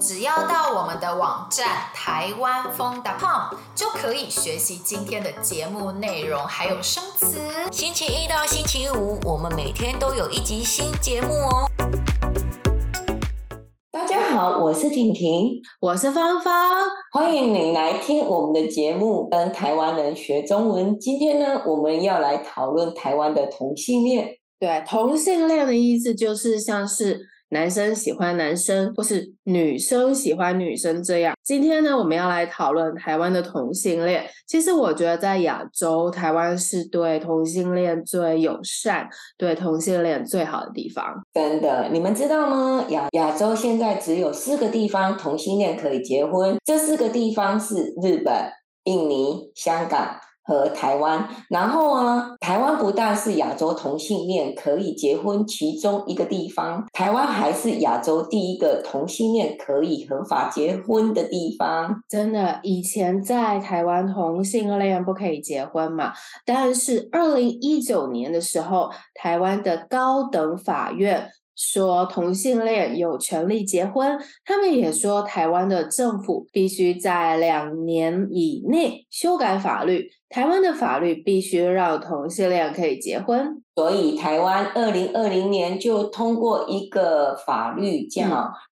只要到我们的网站台湾风 .com 就可以学习今天的节目内容，还有生词。星期一到星期五，我们每天都有一集新节目哦。大家好，我是婷婷，我是芳芳，欢迎你来听我们的节目，跟台湾人学中文。今天呢，我们要来讨论台湾的同性恋。对，同性恋的意思就是像是。男生喜欢男生，或是女生喜欢女生这样。今天呢，我们要来讨论台湾的同性恋。其实我觉得在亚洲，台湾是对同性恋最友善、对同性恋最好的地方。真的，你们知道吗？亚亚洲现在只有四个地方同性恋可以结婚，这四个地方是日本、印尼、香港。和台湾，然后啊，台湾不但是亚洲同性恋可以结婚其中一个地方，台湾还是亚洲第一个同性恋可以合法结婚的地方。真的，以前在台湾同性恋不可以结婚嘛，但是二零一九年的时候，台湾的高等法院。说同性恋有权利结婚，他们也说台湾的政府必须在两年以内修改法律，台湾的法律必须让同性恋可以结婚。所以台湾二零二零年就通过一个法律叫《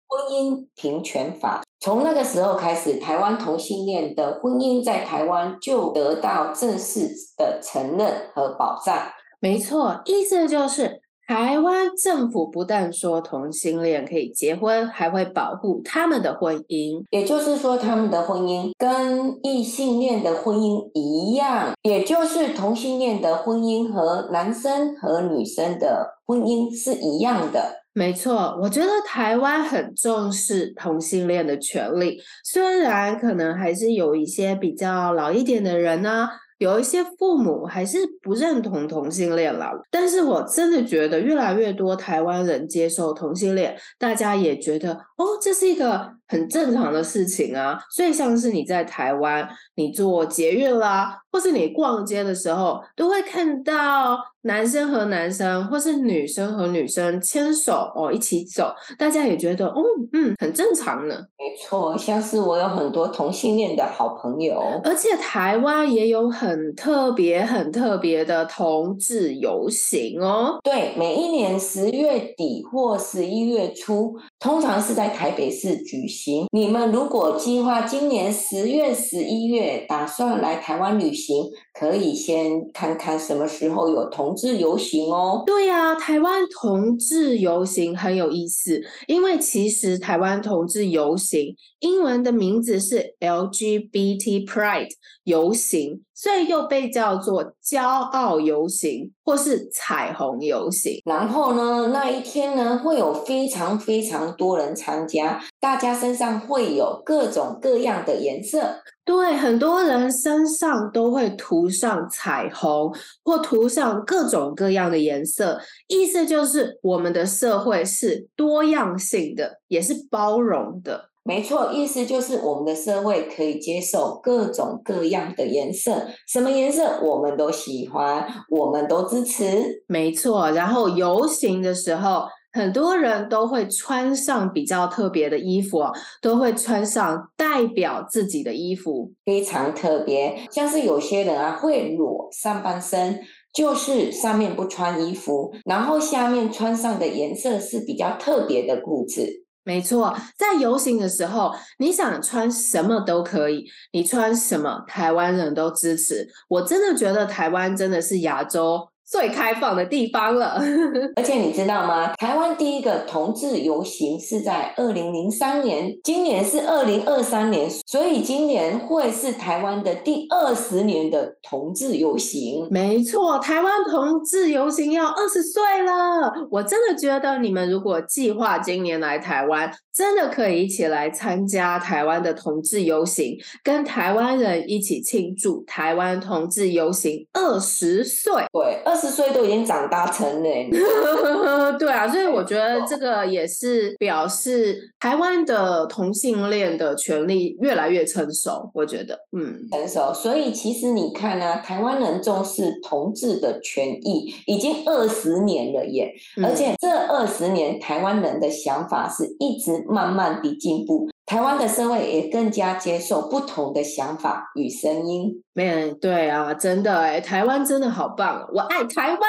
婚姻平权法》，从那个时候开始，台湾同性恋的婚姻在台湾就得到正式的承认和保障。没错，意思就是。台湾政府不但说同性恋可以结婚，还会保护他们的婚姻。也就是说，他们的婚姻跟异性恋的婚姻一样，也就是同性恋的婚姻和男生和女生的婚姻是一样的。没错，我觉得台湾很重视同性恋的权利，虽然可能还是有一些比较老一点的人呢。有一些父母还是不认同同性恋了，但是我真的觉得越来越多台湾人接受同性恋，大家也觉得哦，这是一个很正常的事情啊。所以像是你在台湾，你坐捷运啦，或是你逛街的时候，都会看到男生和男生，或是女生和女生牵手哦一起走，大家也觉得哦嗯很正常呢。没错，像是我有很多同性恋的好朋友，而且台湾也有很特别、很特别的同志游行哦。对，每一年十月底或十一月初，通常是在台北市举行。你们如果计划今年十月、十一月打算来台湾旅行，可以先看看什么时候有同志游行哦。对呀，台湾同志游行很有意思，因为其实台湾同志游行。英文的名字是 LGBT Pride 游行，所以又被叫做骄傲游行或是彩虹游行。然后呢，那一天呢，会有非常非常多人参加，大家身上会有各种各样的颜色。对，很多人身上都会涂上彩虹或涂上各种各样的颜色，意思就是我们的社会是多样性的，也是包容的。没错，意思就是我们的社会可以接受各种各样的颜色，什么颜色我们都喜欢，我们都支持。没错，然后游行的时候，很多人都会穿上比较特别的衣服，都会穿上代表自己的衣服，非常特别。像是有些人啊，会裸上半身，就是上面不穿衣服，然后下面穿上的颜色是比较特别的裤子。没错，在游行的时候，你想穿什么都可以，你穿什么，台湾人都支持。我真的觉得台湾真的是亚洲最开放的地方了，而且你知道吗？台湾第一个同志游行是在二零零三年，今年是二零二三年，所以今年会是台湾的第二十年的同志游行。没错，台湾同志游行要二十岁了，我真的觉得你们如果计划今年来台湾，真的可以一起来参加台湾的同志游行，跟台湾人一起庆祝台湾同志游行二十岁。对，二十岁都已经长大成人。对啊，所以我觉得这个也是表示台湾的同性恋的权利越来越成熟。我觉得，嗯，成熟。所以其实你看啊，台湾人重视同志的权益已经二十年了耶，嗯、而且这二十年台湾人的想法是一直慢慢的进步。台湾的社会也更加接受不同的想法与声音。没，对啊，真的哎，台湾真的好棒，我爱台湾。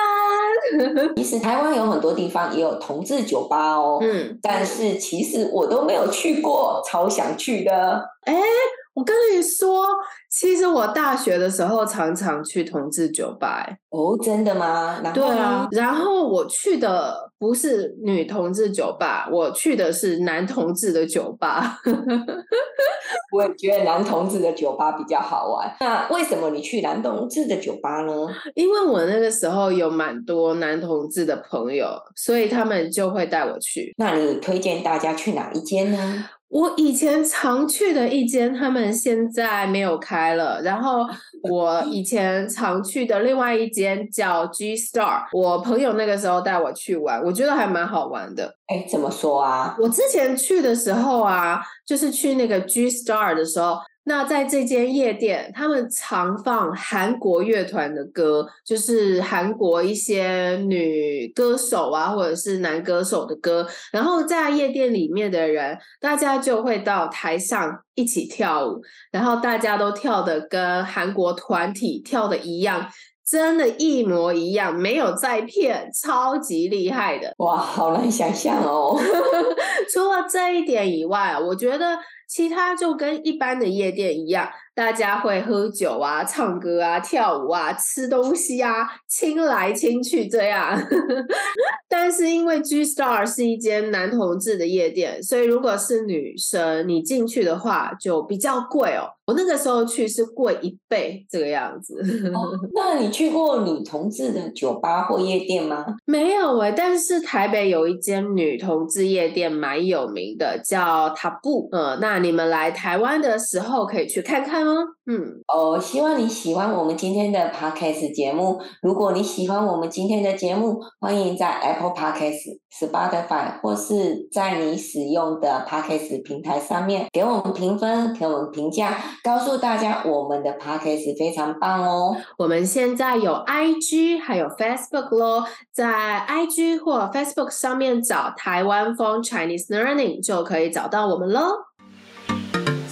其实台湾有很多地方也有同志酒吧哦，嗯，但是其实我都没有去过，超想去的。哎。我跟你说，其实我大学的时候常常去同志酒吧。哦，真的吗？对啊，然后我去的不是女同志酒吧，我去的是男同志的酒吧。我也觉得男同志的酒吧比较好玩。那为什么你去男同志的酒吧呢？因为我那个时候有蛮多男同志的朋友，所以他们就会带我去。那你推荐大家去哪一间呢？我以前常去的一间，他们现在没有开了。然后 我以前常去的另外一间叫 G Star，我朋友那个时候带我去玩，我觉得还蛮好玩的。哎，怎么说啊？我之前去的时候啊，就是去那个 G Star 的时候。那在这间夜店，他们常放韩国乐团的歌，就是韩国一些女歌手啊，或者是男歌手的歌。然后在夜店里面的人，大家就会到台上一起跳舞，然后大家都跳的跟韩国团体跳的一样，真的，一模一样，没有在骗，超级厉害的。哇，好难想象哦。除了这一点以外，我觉得。其他就跟一般的夜店一样，大家会喝酒啊、唱歌啊、跳舞啊、吃东西啊，亲来亲去这样。但是因为 G Star 是一间男同志的夜店，所以如果是女生你进去的话就比较贵哦。我那个时候去是贵一倍这个样子。哦，那你去过女同志的酒吧或夜店吗？没有诶，但是台北有一间女同志夜店蛮有名的，叫 Taboo。呃，那你们来台湾的时候可以去看看哦。嗯，哦，希望你喜欢我们今天的 Podcast 节目。如果你喜欢我们今天的节目，欢迎在 Apple Podcast、Spotify 或是在你使用的 Podcast 平台上面给我们评分，给我们评价。告诉大家，我们的 podcast 非常棒哦！我们现在有 IG 还有 Facebook 咯，在 IG 或 Facebook 上面找台湾风 Chinese Learning 就可以找到我们喽。